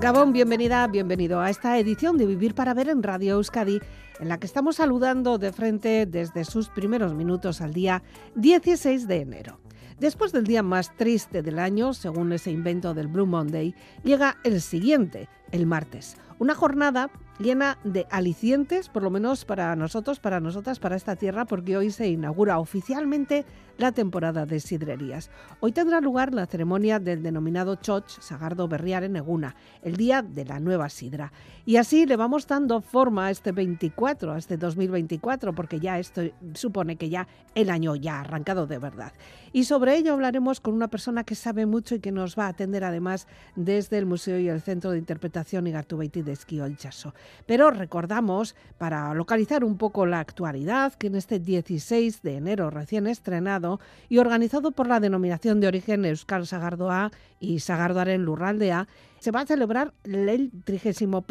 Gabón, bienvenida, bienvenido a esta edición de Vivir para Ver en Radio Euskadi, en la que estamos saludando de frente desde sus primeros minutos al día 16 de enero. Después del día más triste del año, según ese invento del Blue Monday, llega el siguiente, el martes. Una jornada llena de alicientes, por lo menos para nosotros, para nosotras, para esta tierra, porque hoy se inaugura oficialmente la temporada de sidrerías. Hoy tendrá lugar la ceremonia del denominado Choch Sagardo Berriar en Eguna, el día de la nueva sidra. Y así le vamos dando forma a este 24, a este 2024, porque ya esto supone que ya el año ya ha arrancado de verdad. Y sobre ello hablaremos con una persona que sabe mucho y que nos va a atender además desde el Museo y el Centro de Interpretación Igartubeiti de Esquí Chaso. Pero recordamos, para localizar un poco la actualidad, que en este 16 de enero recién estrenado y organizado por la denominación de origen Euskal Sagardoa y Sagardoaren Lurraldea, se va a celebrar el 31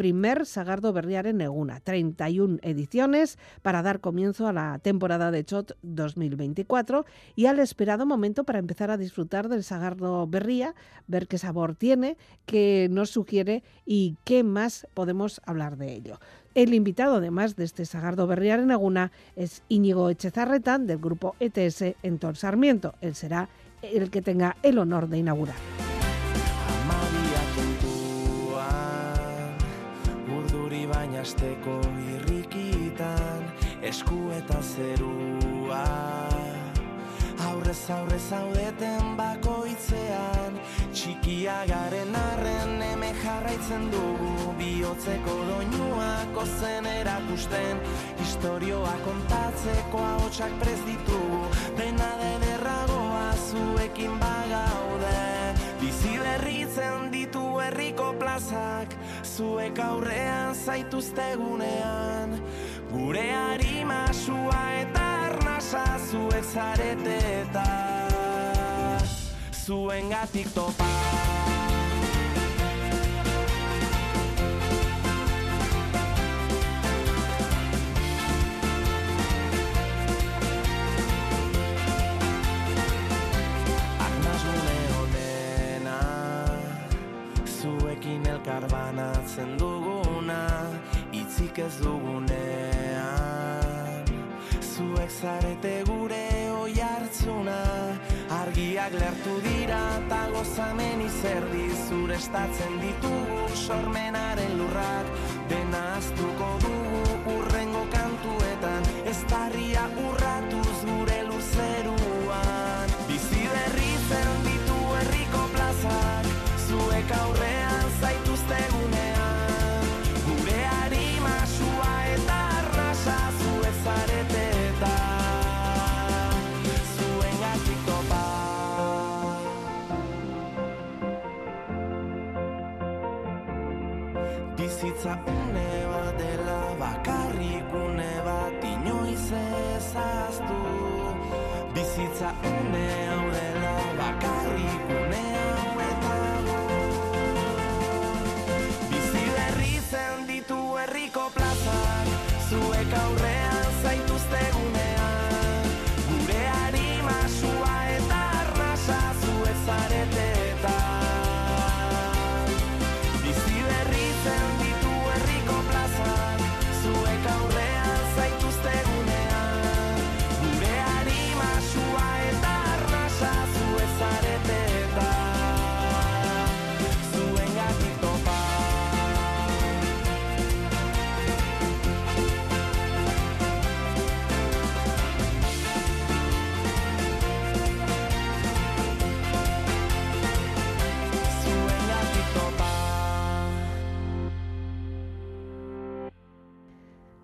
Sagardo Berriar en Eguna, 31 ediciones para dar comienzo a la temporada de Chot 2024 y al esperado momento para empezar a disfrutar del Sagardo Berría, ver qué sabor tiene, qué nos sugiere y qué más podemos hablar de ello. El invitado, además de este Sagardo Berriar en Eguna, es Íñigo Echezarretán del grupo ETS en Tor Sarmiento. Él será el que tenga el honor de inaugurar. Asteko irrikitan esku eta zerua. Aurrez aurrez zaudeten bakoitzean txikia garen arren eme jarraitzen dugu. Bihotzeko doinuak ozen erakusten historioa kontatzeko ahotsak prez ditugu. Dena den erragoa zuekin bagaude bizi berritzen ditu herriko plazak zuek aurrean zaituztegunean gure harima sua eta arnasa zuek zarete eta zuen gatik topa elkarbanatzen duguna itzik ez dugunean. Zuek zarete gure oi hartzuna argiak lertu dira eta gozamen izerdi zure estatzen ditugu sormenaren lurrak dena aztuko dugu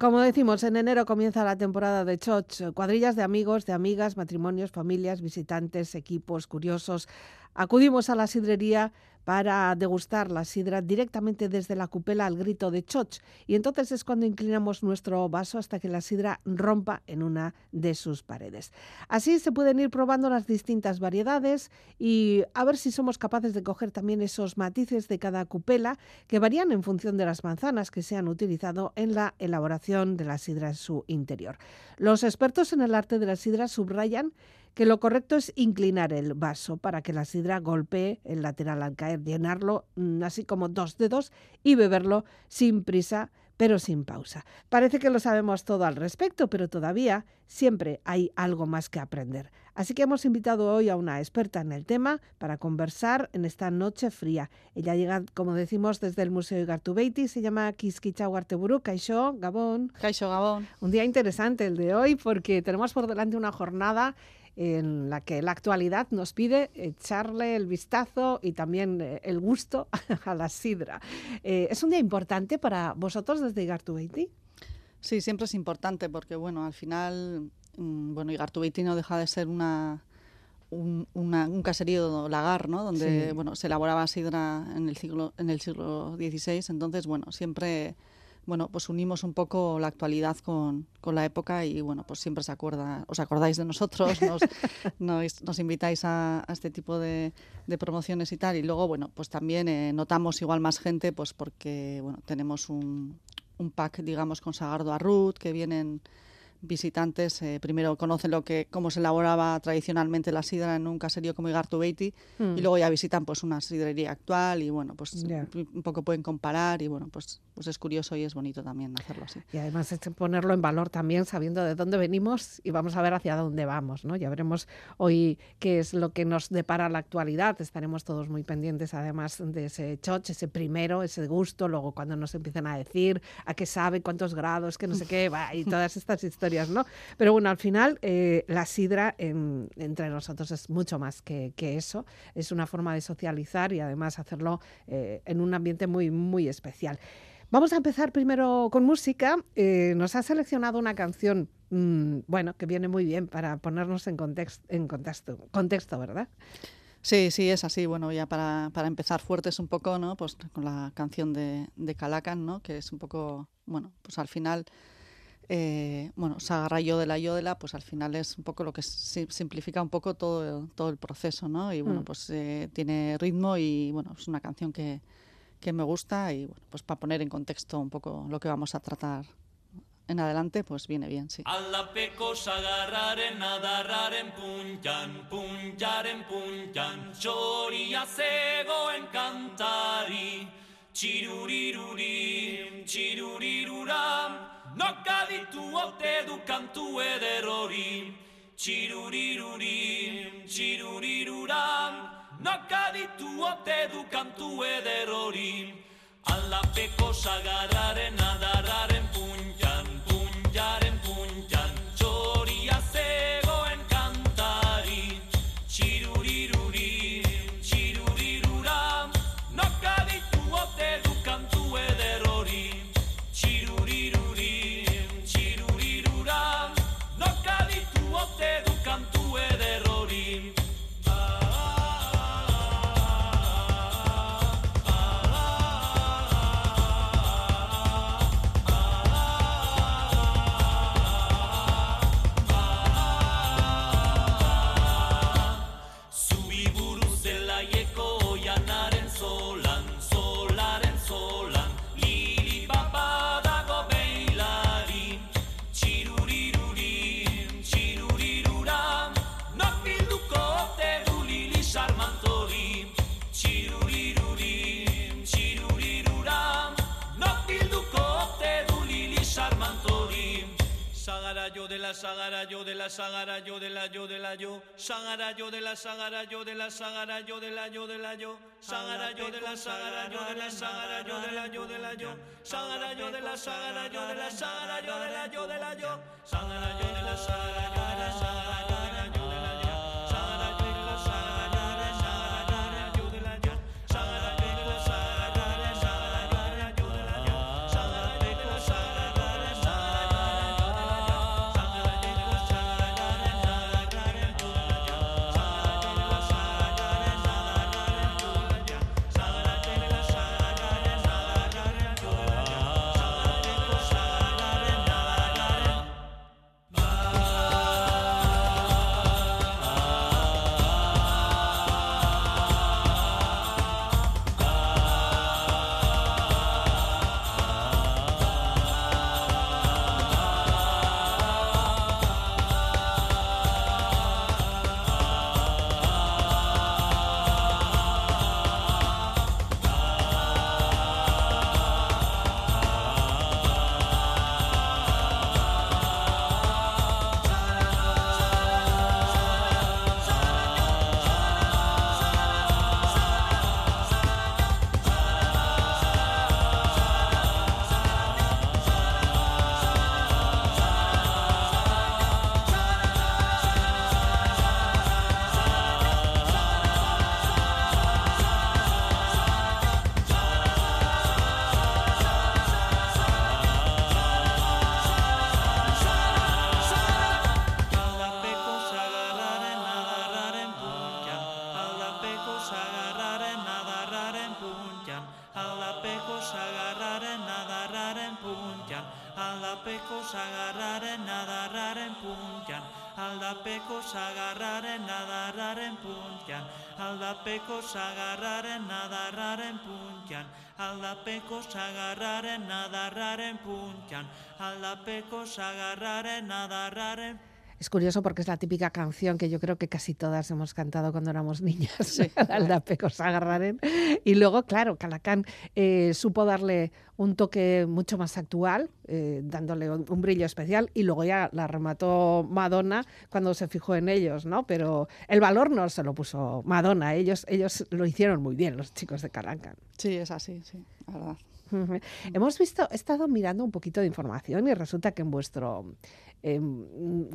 Como decimos, en enero comienza la temporada de Choch, cuadrillas de amigos, de amigas, matrimonios, familias, visitantes, equipos, curiosos. Acudimos a la sidrería para degustar la sidra directamente desde la cupela al grito de choch. Y entonces es cuando inclinamos nuestro vaso hasta que la sidra rompa en una de sus paredes. Así se pueden ir probando las distintas variedades y a ver si somos capaces de coger también esos matices de cada cupela que varían en función de las manzanas que se han utilizado en la elaboración de la sidra en su interior. Los expertos en el arte de la sidra subrayan que lo correcto es inclinar el vaso para que la sidra golpee el lateral al caer, llenarlo mm, así como dos dedos y beberlo sin prisa pero sin pausa. Parece que lo sabemos todo al respecto, pero todavía siempre hay algo más que aprender. Así que hemos invitado hoy a una experta en el tema para conversar en esta noche fría. Ella llega, como decimos, desde el Museo Igartubeiti, se llama Kiskicha Huarteburu, Caixó, Gabón. Caixo Gabón. Un día interesante el de hoy porque tenemos por delante una jornada en la que la actualidad nos pide echarle el vistazo y también eh, el gusto a la sidra. Eh, ¿Es un día importante para vosotros desde Igartubeiti? Sí, siempre es importante porque, bueno, al final, mm, bueno, Igartubeiti no deja de ser una, un, una- un caserío lagar, ¿no? Donde, Sí. bueno, se elaboraba sidra en el siglo, en el siglo XVI. Entonces, bueno, siempre, bueno, pues unimos un poco la actualidad con, con la época y, bueno, pues siempre se acuerda, os acordáis de nosotros, nos, nos, nos invitáis a, a este tipo de, de promociones y tal. Y luego, bueno, pues también eh, notamos igual más gente, pues porque, bueno, tenemos un, un pack, digamos, con Sagardo Arrut, que vienen visitantes, eh, primero conocen lo que cómo se elaboraba tradicionalmente la sidra en un caserío como Igartubeiti Mm. y luego ya visitan pues una sidrería actual y bueno, pues un poco pueden comparar y bueno, pues pues es curioso y es bonito también hacerlo así. Y además es ponerlo en valor también sabiendo de dónde venimos y vamos a ver hacia dónde vamos, ¿no? Ya veremos hoy qué es lo que nos depara la actualidad. Estaremos todos muy pendientes además de ese choch, ese primero, ese gusto, luego cuando nos empiecen a decir a qué sabe, cuántos grados, que no sé qué, y todas estas historias, Pero bueno, al final eh, la sidra en- entre nosotros es mucho más que, eso. Es una forma de socializar y además hacerlo eh, en un ambiente muy, muy especial. Vamos a empezar primero con música. Eh, nos ha seleccionado una canción, mm, bueno, que viene muy bien para ponernos en contexto, contexto, ¿verdad? Sí, sí, es así. Bueno, ya para, para empezar fuertes un poco, ¿no? Pues con la canción de, de Calacan, ¿no? Que es un poco, bueno, pues al final, eh, bueno, Sagarra Yodela Yodela, pues al final es un poco lo que si- simplifica un poco todo, todo el proceso, ¿no? Y bueno, Mm. pues eh, tiene ritmo y bueno, es una canción que, que me gusta y bueno, pues para poner en contexto un poco lo que vamos a tratar en adelante, pues viene bien, sí. Aldapeko sagarraren adarraren puntan, puntaren puntan, txoria zegoen kantari, txiruriruri, txiruriruram, noka ditu ote du kantu eder hori, txiruriruri, txiruriruram, noka ditu ote du kantu eder hori, Aldapeko sagarraren adarraren la sagara yo de la sagara yo de la yo de la yo sagara yo de la sagara yo de la sagara yo de la yo de la yo sagara yo de la sagara yo de la sagara yo de la yo de la yo sagara yo de la sagara yo de la aldapeko sagarraren nadarraren puntian aldapeko sagarraren nadarraren puntian aldapeko sagarraren nadarraren Es curioso porque es la típica canción que yo creo que casi todas hemos cantado cuando éramos niñas, sí. Aldapecos agarraren. Y luego, claro, Calacán eh, supo darle un toque mucho más actual, eh, dándole un, un, brillo especial, y luego ya la remató Madonna cuando se fijó en ellos, ¿no? Pero el valor no se lo puso Madonna, ellos, ellos lo hicieron muy bien, los chicos de Calacán. Sí, es así, sí, la verdad. Hemos visto, he estado mirando un poquito de información y resulta que en vuestro, eh,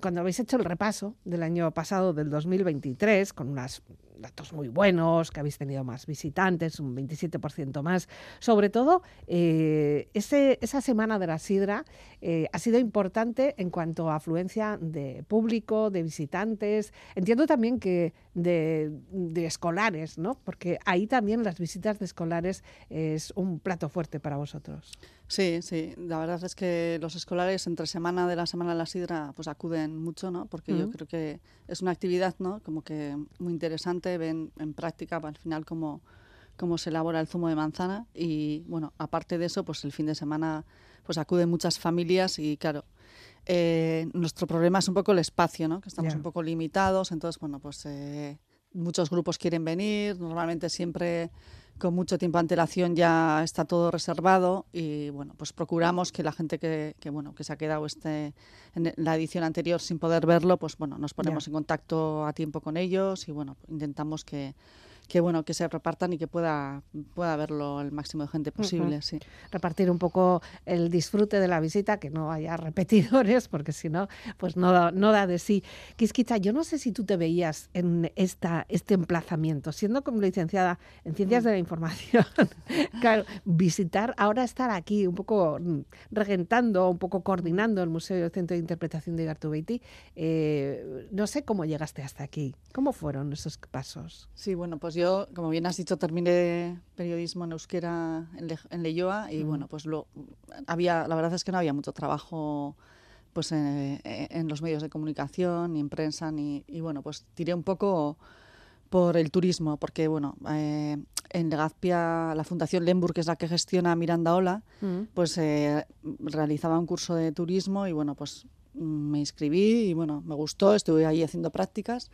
cuando habéis hecho el repaso del año pasado, del 2023, con unos datos muy buenos, que habéis tenido más visitantes, un 27% más, sobre todo eh, ese, esa semana de la sidra eh, ha sido importante en cuanto a afluencia de público, de visitantes, entiendo también que de, de escolares, ¿no? porque ahí también las visitas de escolares es un plato fuerte para vosotros. Sí, sí, la verdad es que los escolares entre semana de la semana de la sidra pues acuden mucho, ¿no? Porque uh -huh. yo creo que es una actividad, ¿no? Como que muy interesante, ven en práctica al final cómo, cómo se elabora el zumo de manzana y bueno, aparte de eso, pues el fin de semana pues acuden muchas familias y claro, eh, nuestro problema es un poco el espacio, ¿no? Que estamos yeah. un poco limitados, entonces bueno, pues eh, muchos grupos quieren venir, normalmente siempre con mucho tiempo de antelación ya está todo reservado y bueno, pues procuramos que la gente que, que bueno, que se ha quedado este en la edición anterior sin poder verlo, pues bueno, nos ponemos en contacto a tiempo con ellos y bueno, intentamos que que bueno que se repartan y que pueda pueda verlo el máximo de gente posible. Uh -huh. sí. Repartir un poco el disfrute de la visita, que no haya repetidores, porque si no, pues no da, no da de sí. Quisquita, yo no sé si tú te veías en esta, este emplazamiento, siendo como licenciada en Ciencias uh -huh. de la Información, claro, visitar, ahora estar aquí un poco regentando, un poco coordinando el Museo y el Centro de Interpretación de Igartubeiti, eh, no sé cómo llegaste hasta aquí. ¿Cómo fueron esos pasos? Sí, bueno, pues yo, como bien has dicho, terminé periodismo en euskera en, Le en Leyoa y mm. bueno, pues lo, había, la verdad es que no había mucho trabajo pues en, en los medios de comunicación, ni en prensa, ni, y bueno, pues tiré un poco por el turismo, porque bueno, eh, en Legazpia, la Fundación Lemburg, que es la que gestiona Miranda Ola, mm. pues eh, realizaba un curso de turismo y bueno, pues me inscribí y bueno, me gustó, estuve ahí haciendo prácticas.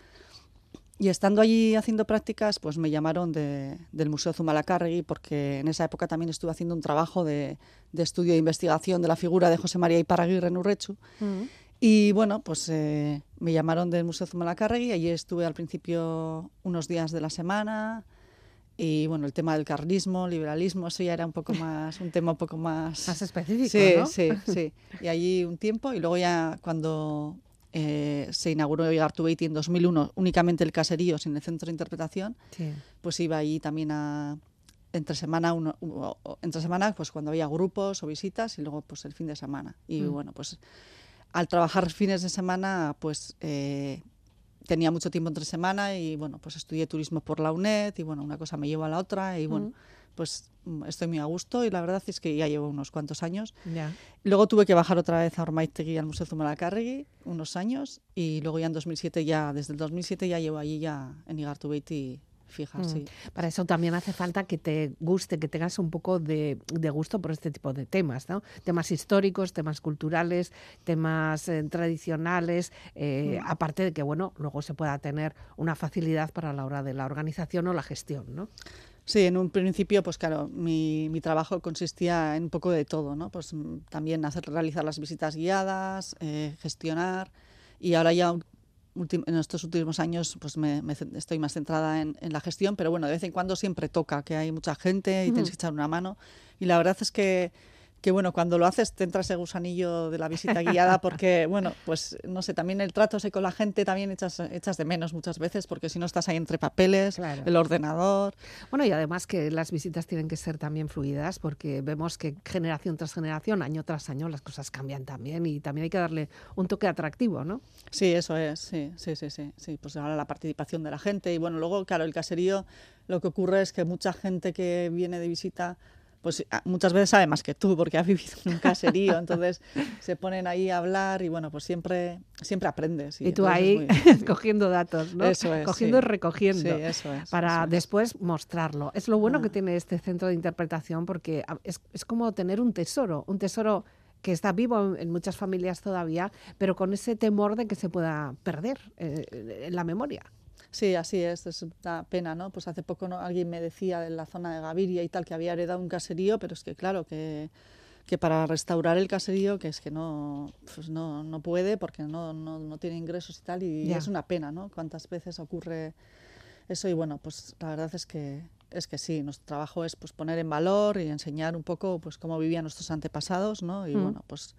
Y estando allí haciendo prácticas, pues me llamaron de, del Museo Zumalacárregui, porque en esa época también estuve haciendo un trabajo de, de estudio e investigación de la figura de José María Iparraguirre en Urrechu. Uh -huh. Y bueno, pues eh, me llamaron del Museo Zumalacárregui, allí estuve al principio unos días de la semana, y bueno, el tema del carlismo, liberalismo, eso ya era un poco más, un tema un poco más... Más específico, sí, ¿no? Sí, sí, Y allí un tiempo, y luego ya cuando eh, se inauguró Igartubeiti en 2001, únicamente el caserío sin el centro de interpretación, sí. pues iba allí también a entre semana uno, entre semana pues cuando había grupos o visitas y luego pues el fin de semana y mm. bueno pues al trabajar fines de semana pues eh, tenía mucho tiempo entre semana y bueno pues estudié turismo por la UNED y bueno una cosa me lleva a la otra y bueno mm pues estoy muy a gusto y la verdad es que ya llevo unos cuantos años. Yeah. Luego tuve que bajar otra vez a Ormaitegui al Museo Zumalacárregui unos años y luego ya en 2007 ya desde el 2007 ya llevo allí ya en Igartubeiti fija, mm. sí. Para eso también hace falta que te guste, que tengas un poco de, de, gusto por este tipo de temas, ¿no? Temas históricos, temas culturales, temas eh, tradicionales, eh, mm. aparte de que, bueno, luego se pueda tener una facilidad para la hora de la organización o la gestión, ¿no? Sí, en un principio, pues claro, mi, mi, trabajo consistía en un poco de todo, ¿no? Pues mm, también hacer realizar las visitas guiadas, eh, gestionar y ahora ya en estos últimos años pues me, me estoy más centrada en, en, la gestión, pero bueno, de vez en cuando siempre toca, que hay mucha gente y mm. tienes que echar una mano y la verdad es que que bueno, cuando lo haces te entra ese gusanillo de la visita guiada porque, bueno, pues no sé, también el trato ese con la gente también echas, echas de menos muchas veces porque si no estás ahí entre papeles, claro. el ordenador. Bueno, y además que las visitas tienen que ser también fluidas porque vemos que generación tras generación, año tras año, las cosas cambian también y también hay que darle un toque atractivo, ¿no? Sí, eso es, sí, sí, sí, sí, sí. Pues ahora la participación de la gente y bueno, luego, claro, el caserío, lo que ocurre es que mucha gente que viene de visita pues ah, muchas veces sabe más que tú porque ha vivido en un caserío, entonces se ponen ahí a hablar y bueno, pues siempre, siempre aprendes. Y, tú ahí cogiendo datos, ¿no? Eso es, cogiendo y recogiendo Sí, eso es, para eso es. después mostrarlo. Es lo bueno que Ah. tiene este centro de interpretación porque es, es como tener un tesoro, un tesoro que está vivo en, en muchas familias todavía, pero con ese temor de que se pueda perder eh, en la memoria. Sí, así es, es una pena, ¿no? Pues hace poco ¿no? alguien me decía en la zona de Gaviria y tal que había heredado un caserío, pero es que claro, que, que para restaurar el caserío, que es que no, pues no, no puede porque no, no, no tiene ingresos y tal, y Ya. es una pena, ¿no? Cuántas veces ocurre eso y bueno, pues la verdad es que es que sí, nuestro trabajo es pues poner en valor y enseñar un poco pues cómo vivían nuestros antepasados, ¿no? Y Mm. bueno, pues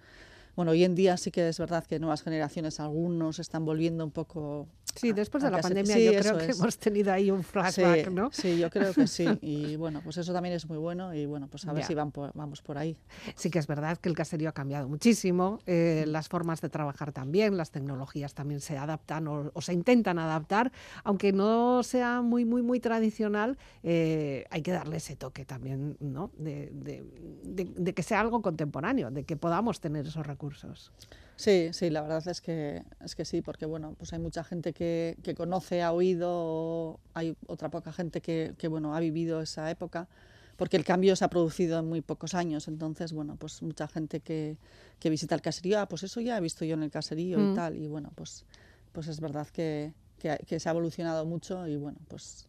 bueno, hoy en día sí que es verdad que nuevas generaciones, algunos están volviendo un poco Sí, después de la pandemia Sí, yo creo que es. hemos tenido ahí un flashback, Sí, ¿no? Sí, yo creo que sí. Y bueno, pues eso también es muy bueno y bueno, pues a ver Ya. si van por- vamos por ahí. Sí que es verdad que el caserío ha cambiado muchísimo, eh, las formas de trabajar también, las tecnologías también se adaptan o, o se intentan adaptar, aunque no sea muy, muy, muy tradicional, eh, hay que darle ese toque también, ¿no? De, de- de- de que sea algo contemporáneo, de que podamos tener esos recursos. Sí, sí, la verdad es que, es que sí, porque bueno, pues hay mucha gente que, que conoce, ha oído, hay otra poca gente que, que, bueno, ha vivido esa época, porque el cambio se ha producido en muy pocos años, entonces, bueno, pues mucha gente que, que visita el caserío, ah, pues eso ya he visto yo en el caserío Mm. y tal, y bueno, pues, pues es verdad que, que, que se ha evolucionado mucho y bueno, pues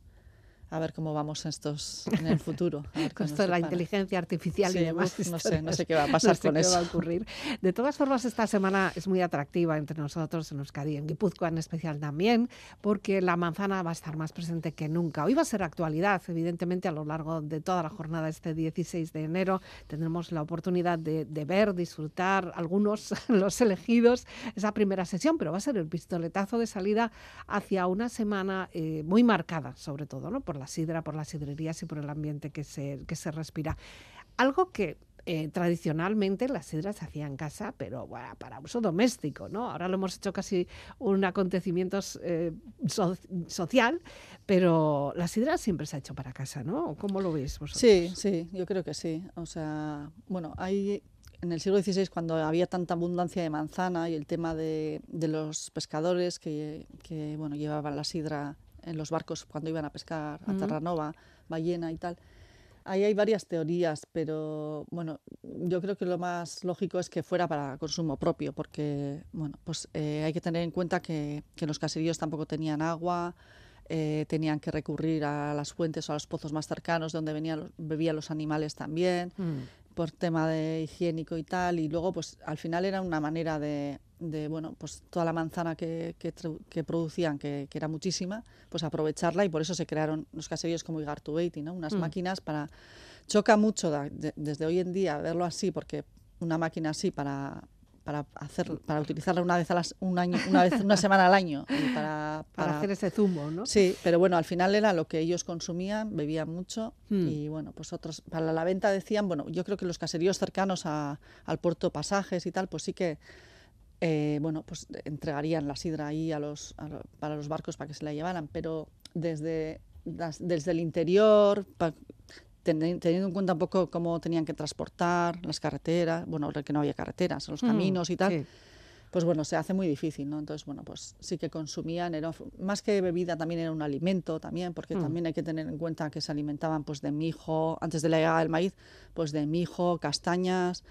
a ver cómo vamos estos en el futuro. Con esto de la inteligencia artificial y demás. uf, no sé, no historias. sé qué va a pasar No sé con qué eso. va a ocurrir. De todas formas, esta semana es muy atractiva entre nosotros en Euskadi, en Guipúzcoa en especial también, porque la manzana va a estar más presente que nunca. Hoy va a ser actualidad, evidentemente, a lo largo de toda la jornada este 16 de enero. Tendremos la oportunidad de, de ver, disfrutar, algunos, los elegidos, esa primera sesión, pero va a ser el pistoletazo de salida hacia una semana eh, muy marcada, sobre todo, ¿no? por la sidra, por las sidrerías y por el ambiente que se, que se respira. Algo que eh, tradicionalmente la sidra se hacía en casa, pero bueno, para uso doméstico, ¿no? Ahora lo hemos hecho casi un acontecimiento eh, so- social, pero la sidra siempre se ha hecho para casa, ¿no? ¿Cómo lo veis vosotros? Sí, sí, yo creo que sí. O sea, bueno, hay en el siglo XVI, cuando había tanta abundancia de manzana y el tema de, de los pescadores que, que, bueno, llevaban la sidra en los barcos cuando iban a pescar a Ujú. Terranova, ballena y tal. Ahí hay varias teorías, pero bueno, yo creo que lo más lógico es que fuera para consumo propio, porque bueno, pues eh, hay que tener en cuenta que, que los caseríos tampoco tenían agua, eh, tenían que recurrir a las fuentes o a los pozos más cercanos donde venían, bebían los animales también, Mm. Por tema de higiénico y tal, y luego pues al final era una manera de, de, bueno, pues toda la manzana que, que, que producían, que, que era muchísima, pues aprovecharla y por eso se crearon los caseríos como Igartubeiti, ¿no? Unas Mm. máquinas para... Choca mucho da- de- desde hoy en día verlo así, porque una máquina así para para hacer para utilizarla una vez a las, un año una vez una semana al año y para, Para, para- hacer ese zumo, ¿no? Sí, pero bueno, al final era lo que ellos consumían, bebían mucho Hmm. y bueno, pues otros para la venta decían, bueno, yo creo que los caseríos cercanos a- al puerto Pasajes y tal, pues sí que eh, bueno, pues entregarían la sidra ahí a los, a para los barcos para que se la llevaran, pero desde, desde el interior, pa- teniendo en cuenta un poco cómo tenían que transportar las carreteras, bueno, que no había carreteras, los Mm, caminos y tal, sí. pues bueno, se hace muy difícil, ¿no? Entonces, bueno, pues sí que consumían, era, más que bebida también era un alimento también, porque Mm. también hay que tener en cuenta que se alimentaban pues de mijo, antes de la llegada del maíz, pues de mijo, castañas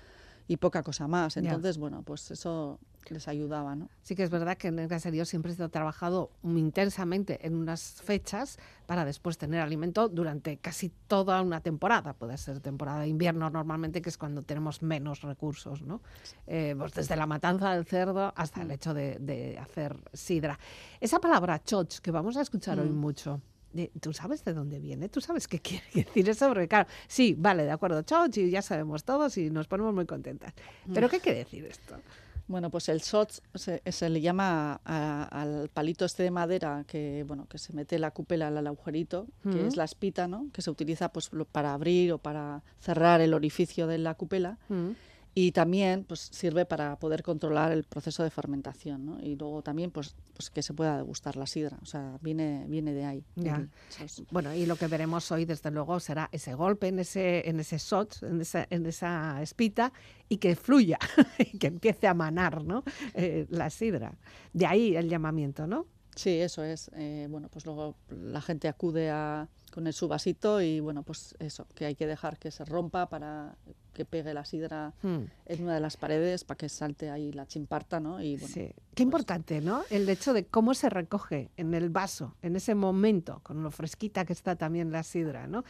y poca cosa más. Ya. Entonces, bueno, pues eso les ayudaba, ¿no? Sí que es verdad que en el caserío siempre se ha trabajado intensamente en unas fechas para después tener alimento durante casi toda una temporada. Puede ser temporada de invierno normalmente, que es cuando tenemos menos recursos, ¿no? Eh, pues desde la matanza del cerdo hasta el hecho de, de hacer sidra. Esa palabra choch, que vamos a escuchar hoy Mm. mucho. De- ¿Tú sabes de dónde viene? ¿Tú sabes qué quiere decir eso? Porque claro, sí, vale, de acuerdo, y ya sabemos todos y nos ponemos muy contentas. ¿Pero qué quiere decir esto? Bueno, pues el shot se, se le llama a- al palito este de madera que, bueno, que se mete la cúpula al agujerito, que Ujú. es la espita, ¿no? Que se utiliza pues para abrir o para cerrar el orificio de la cúpula. Mm. Y también pues sirve para poder controlar el proceso de fermentación ¿no? y luego también pues, pues que se pueda degustar la sidra o sea viene viene de ahí Ya. Bueno, y lo que veremos hoy, desde luego, será ese golpe en ese, en ese shot, en esa, en esa espita, y que fluya, y que empiece a manar ¿no? Eh, la sidra. De ahí el llamamiento, ¿no? sí eso es Eh, bueno pues luego la gente acude a con el su vasito y bueno pues eso que hay que dejar que se rompa para que pegue la sidra Hmm. en una de las paredes para que salte ahí la chimparta no y bueno Sí. Qué importante, ¿no? El hecho de cómo se recoge en el vaso, en ese momento, con lo fresquita que está también la sidra, ¿no?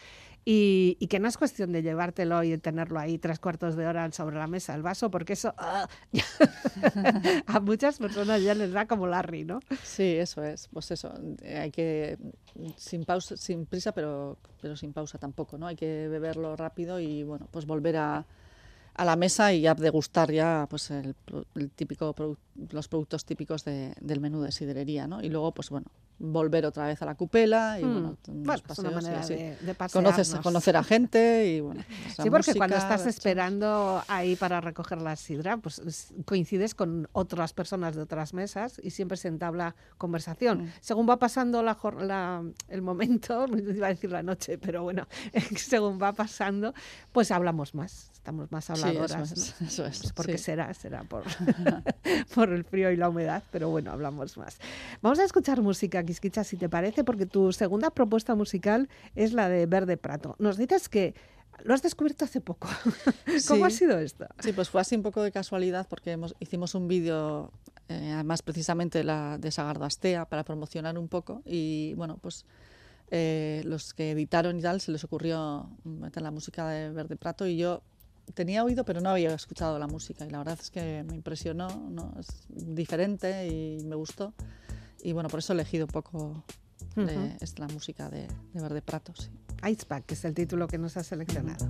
Y, y que no es cuestión de llevártelo y tenerlo ahí tres cuartos de hora sobre la mesa, el vaso, porque eso ¡ah! a muchas personas ya les da como Larry, ¿no? Sí, eso es. Pues eso, hay que sin pausa, sin prisa, pero pero sin pausa tampoco, ¿no? Hay que beberlo rápido y bueno, pues volver a, a la mesa y ya degustar ya pues el, el típico los productos típicos de- del menú de sidrería, ¿no? Y luego pues bueno, volver otra vez a la cupela y Hmm. bueno, unos Bueno, una paseos y manera de, de Conoces, conocer a gente y bueno. pues, Sí, porque cuando música, estás ver- esperando ahí para recoger la sidra, pues es- coincides con otras personas de otras mesas y siempre se entabla conversación. Mm. Según va pasando la, la- el momento, iba a decir la noche, pero bueno, según va pasando, pues hablamos más, estamos más Sí, habladoras. eso es, ¿no? eso es, Pues porque sí. será, será por, por el frío y la humedad, pero bueno, hablamos más. Vamos a escuchar música, Quisquicha, si te parece, porque tu segunda propuesta musical es la de Verde Prato. Nos dices que lo has descubierto hace poco. ¿Cómo ha Sí. sido esto? Sí, pues fue así un poco de casualidad porque hemos- hicimos un vídeo, eh, además precisamente la de Sagardastea, para promocionar un poco y bueno, pues eh, los que editaron y tal se les ocurrió meter la música de Verde Prato y yo tenía oído pero no había escuchado la música y la verdad es que me impresionó, ¿no? es diferente y me gustó y bueno, por eso he elegido un poco de- la música de, de Verde Prato, sí. Icepack, que es el título que nos has seleccionado.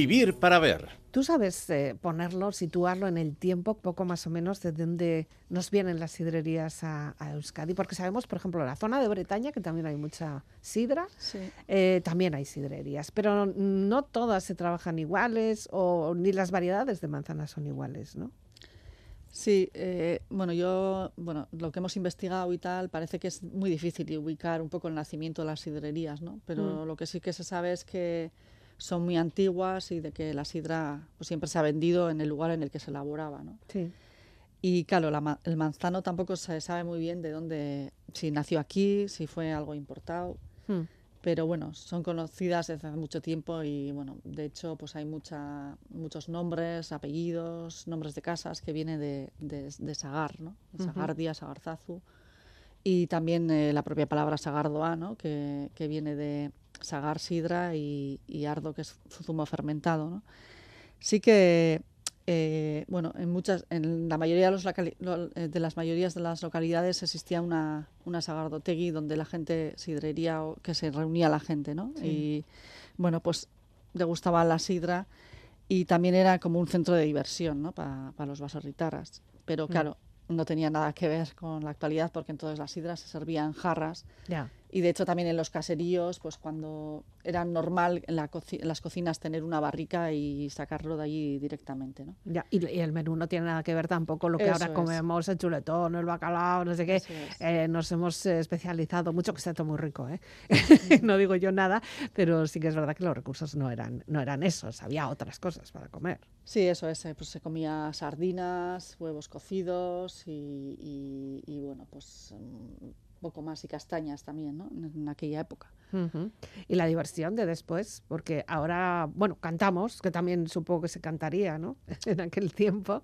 Vivir para ver. Tú sabes eh, ponerlo, situarlo en el tiempo, poco más o menos, de dónde nos vienen las sidrerías a, a Euskadi, porque sabemos, por ejemplo, la zona de Bretaña, que también hay mucha sidra, Sí. eh, también hay sidrerías, pero no todas se trabajan iguales o ni las variedades de manzanas son iguales, ¿no? Sí, eh, bueno, yo, bueno, lo que hemos investigado y tal, parece que es muy difícil ubicar un poco el nacimiento de las sidrerías, ¿no? Pero lo que sí que se sabe es que son muy antiguas y de que la sidra pues, siempre se ha vendido en el lugar en el que se elaboraba, ¿no? Sí. Y claro, la el manzano tampoco se sabe muy bien de dónde, si nació aquí, si fue algo importado. Hmm. Pero bueno, son conocidas desde hace mucho tiempo y bueno, de hecho pues hay mucha, muchos nombres, apellidos, nombres de casas que vienen de, de, de Sagar, ¿no? De Sagardia, Sagarzazu. Y también eh, la propia palabra Sagardoa, ¿no? Que, que viene de Sagar sidra y, y ardo, que es zumo fermentado, ¿no? Sí que, eh, bueno, en muchas, en la mayoría de, los locali- eh, de las mayorías de las localidades existía una, una sagardotegui donde la gente sidrería o que se reunía la gente, ¿no? Y bueno, pues degustaban la sidra y también era como un centro de diversión, ¿no? Para los baserritarras. Pero claro, no tenía nada que ver con la actualidad porque entonces la sidra se servía en jarras Ya. Y de hecho también en los caseríos, pues cuando era normal en, la coci- en las cocinas tener una barrica y sacarlo de allí directamente, ¿no? Ya, y, y el menú no tiene nada que ver tampoco lo que Eso ahora es. comemos, el chuletón, el bacalao, no sé qué. Eh, nos hemos eh, especializado mucho, que todo muy rico, ¿eh? no digo yo nada, pero sí que es verdad que los recursos no eran, no eran esos, había otras cosas para comer. Sí, eso es, eh, pues se comía sardinas, huevos cocidos y, y- y, bueno, pues un poco más y castañas también, ¿no? En, aquella época. Y la diversión de después, porque ahora, bueno, cantamos, que también supongo que se cantaría, ¿no? en aquel tiempo,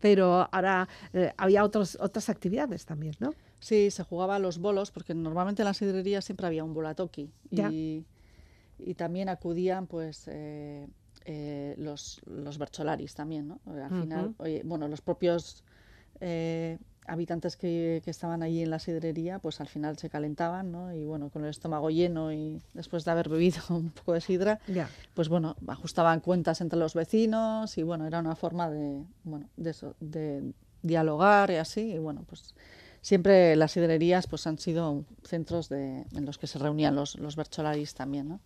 pero ahora eh, había otros, otras actividades también, ¿no? Sí, se jugaba a los bolos, porque normalmente en las sidrerías siempre había un bolatoqui. Ya. Y, y también acudían, pues, eh, eh, los, los bercholaris también, ¿no? Al final, oye, bueno, los propios eh, habitantes que, que estaban allí en la sidrería, pues al final se calentaban, ¿no? Y bueno, con el estómago lleno y después de haber bebido un poco de sidra, pues bueno, ajustaban cuentas entre los vecinos y bueno, era una forma de, bueno, de eso, de dialogar y así, y bueno, pues siempre las sidrerías pues han sido centros de, en los que se reunían los, los bercholaris también, ¿no?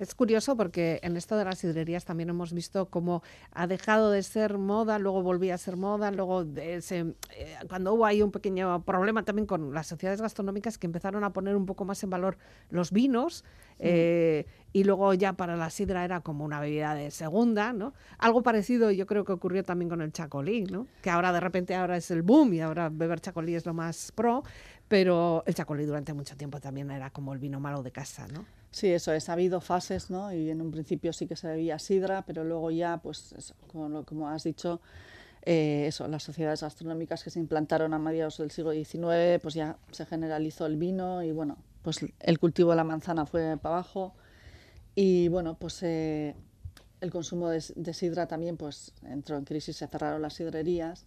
Es curioso porque en esto de las sidrerías también hemos visto cómo ha dejado de ser moda, luego volvía a ser moda, luego de- se- eh, cuando hubo ahí un pequeño problema también con las sociedades gastronómicas que empezaron a poner un poco más en valor los vinos eh, y luego ya para la sidra era como una bebida de segunda, ¿no? Algo parecido yo creo que ocurrió también con el chacolí, ¿no? Que ahora de repente ahora es el boom y ahora beber chacolí es lo más pro, pero el chacolí durante mucho tiempo también era como el vino malo de casa, ¿no? Sí, eso es, ha habido fases, ¿no? Y en un principio sí que se bebía sidra, pero luego ya, pues, eso, como, como has dicho, eh, eso, las sociedades gastronómicas que se implantaron a mediados del siglo XIX, pues ya se generalizó el vino y bueno, pues el cultivo de la manzana fue para abajo y bueno, pues eh, el consumo de, de sidra también pues entró en crisis, se cerraron las sidrerías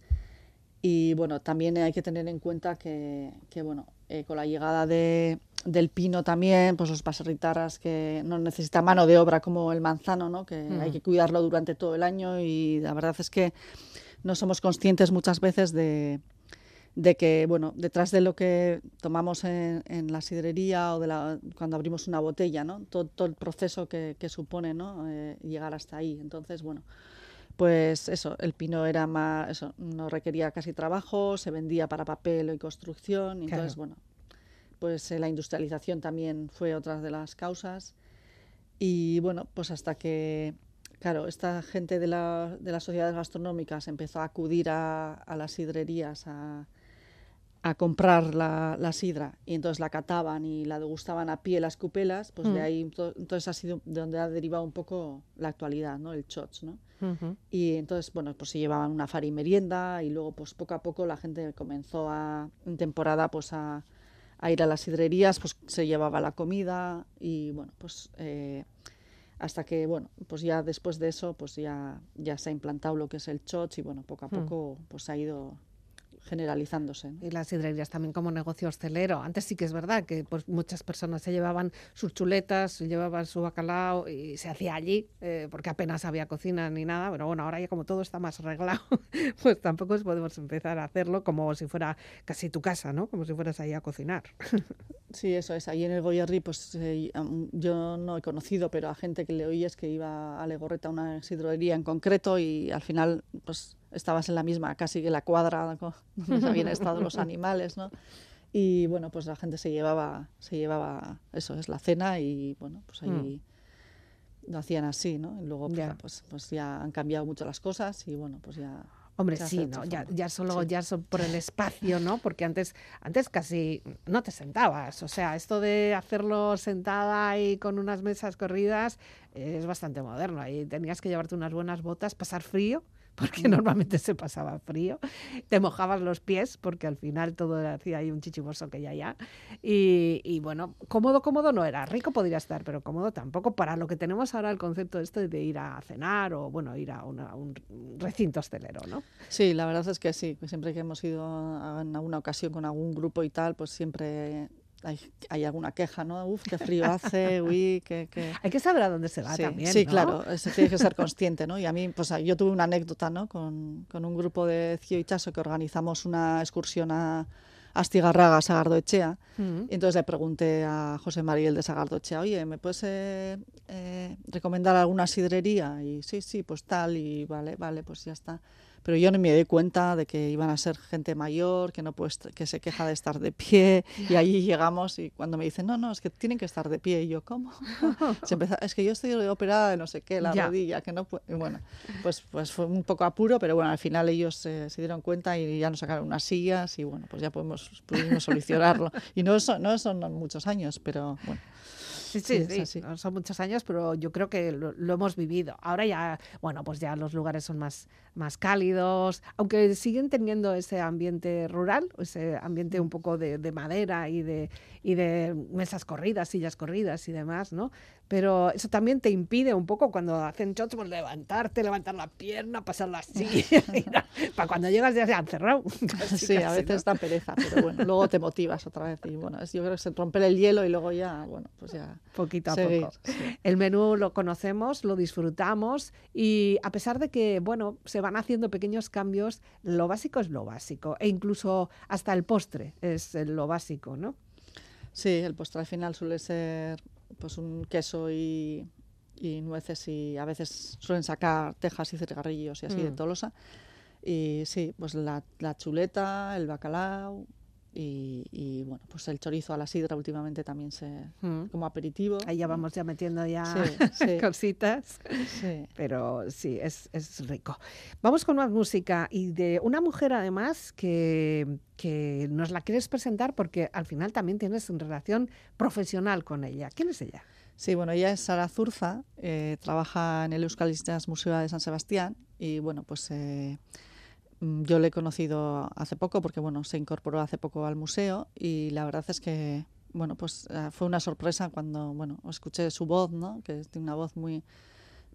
y bueno, también hay que tener en cuenta que, que, bueno, eh, con la llegada de, del pino también, pues los baserritarras que no necesitan mano de obra como el manzano, ¿no? que hay que cuidarlo durante todo el año y la verdad es que no somos conscientes muchas veces de, de que, bueno, detrás de lo que tomamos en, en la sidrería o de la, cuando abrimos una botella, ¿no? Todo, todo el proceso que, que supone, ¿no? Eh, llegar hasta ahí. Entonces, bueno, pues eso, el pino era más, eso, no requería casi trabajo, se vendía para papel y construcción, y entonces, bueno, pues eh, la industrialización también fue otra de las causas. Y bueno, pues hasta que, claro, esta gente de, la- de las sociedades gastronómicas empezó a acudir a, a las sidrerías a, a comprar la, la sidra y entonces la cataban y la degustaban a pie las cupelas, pues de Mm. ahí to- entonces ha sido de donde ha derivado un poco la actualidad, ¿no? El chots, ¿no? Y entonces, bueno, pues se llevaban una fari merienda y luego, pues poco a poco la gente comenzó a, en temporada, pues a, a ir a las sidrerías, pues se llevaba la comida y bueno, pues eh, hasta que, bueno, pues ya después de eso, pues ya, ya se ha implantado lo que es el chots y bueno, poco a Hmm. poco pues ha ido generalizándose. ¿no? Y las sidrerías también como negocio hostelero. Antes sí que es verdad que pues, muchas personas se llevaban sus chuletas, se llevaban su bacalao y se hacía allí, eh, porque apenas había cocina ni nada. Pero bueno, ahora ya como todo está más arreglado, pues tampoco podemos empezar a hacerlo como si fuera casi tu casa, ¿no? Como si fueras ahí a cocinar. Sí, eso es. Ahí en el Goyerri, pues eh, yo no he conocido, pero a gente que le oíes que iba a Legorreta a una sidrería en concreto y al final, pues estabas en la misma, casi que la cuadra donde habían estado los animales, ¿no? Y bueno, pues la gente se llevaba, se llevaba, eso es la cena y bueno, pues ahí lo hacían así, ¿no? Y luego pues, Ya. Pues, pues ya han cambiado mucho las cosas y bueno, pues ya. Hombre, sí, ¿no? Ya, ya solo Sí. ya so- por el espacio, ¿no? Porque antes, antes casi no te sentabas. O sea, esto de hacerlo sentada y con unas mesas corridas eh, es bastante moderno. Ahí tenías que llevarte unas buenas botas, pasar frío, porque normalmente se pasaba frío. Te mojabas los pies, porque al final todo hacía ahí un chichiboso que ya ya. Y, y bueno, cómodo, cómodo no era. Rico podría estar, pero cómodo tampoco para lo que tenemos ahora el concepto este de ir a cenar o, bueno, ir a una- un recinto hostelero, ¿no? Sí, la verdad es que sí, siempre que hemos ido a- en alguna ocasión con algún grupo y tal, pues siempre hay, hay alguna queja, ¿no? Uf, qué frío hace, uy, qué... qué... Hay que saber a dónde se va sí, también. sí, ¿no? claro, eso tienes que ser consciente, ¿no? Y a mí, pues yo tuve una anécdota, ¿no? Con, con un grupo de Cio y Chaso que organizamos una excursión a Astigarraga, Sagardo Echea, Mm. y entonces le pregunté a José Mariel de Sagardochea, oye, ¿me puedes eh, eh, recomendar alguna sidrería? Y sí, sí, pues tal, y vale, vale, pues ya está. Pero yo no me di cuenta de que iban a ser gente mayor, que no puede que se queja de estar de pie, y allí llegamos y cuando me dicen, no, no, es que tienen que estar de pie, y yo, ¿cómo? Se empezó, es que yo estoy operada de no sé qué, la Ya. rodilla, que no puedo. Y bueno, pues, pues fue un poco apuro, pero bueno, al final ellos eh, se dieron cuenta y ya nos sacaron unas sillas y bueno, pues ya podemos, pudimos solucionarlo. Y no son, no son muchos años, pero bueno. Sí, Sí, sí, sí, no son muchos años, pero yo creo que lo, lo hemos vivido. Ahora ya, bueno, pues ya los lugares son más, más cálidos, aunque siguen teniendo ese ambiente rural, ese ambiente un poco de, de madera y de, y de mesas corridas, sillas corridas y demás, ¿no? Pero eso también te impide un poco cuando hacen shots, pues levantarte, levantar la pierna, pasar la silla, para cuando llegas ya se han cerrado. Casi, Sí, a veces ¿no? da pereza, pero bueno, luego te motivas otra vez y bueno, es- yo creo que se romper el hielo y luego ya, bueno, pues ya Poquito a seguir. poco. sí. El menú lo conocemos, lo disfrutamos y a pesar de que, bueno, se van haciendo pequeños cambios, lo básico es lo básico e incluso hasta el postre es lo básico, ¿no? Sí, el postre al final suele ser pues un queso y, y nueces y a veces suelen sacar tejas y cigarrillos y así de Mm. Tolosa. Y sí, pues la, la chuleta, el bacalao y, y, bueno, pues el chorizo a la sidra últimamente también se Mm. como aperitivo. Ahí ya vamos ya metiendo ya Sí, sí. cositas, Sí. pero sí, es, es rico. Vamos con más música y de una mujer además que, que nos la quieres presentar porque al final también tienes una relación profesional con ella. ¿Quién es ella? Sí, bueno, ella es Sara Zurza, eh, trabaja en el Euskal Jazz Museo de San Sebastián y bueno, pues eh, yo le he conocido hace poco porque bueno, se incorporó hace poco al museo y la verdad es que bueno, pues eh, fue una sorpresa cuando bueno, escuché su voz, ¿no? Que tiene una voz muy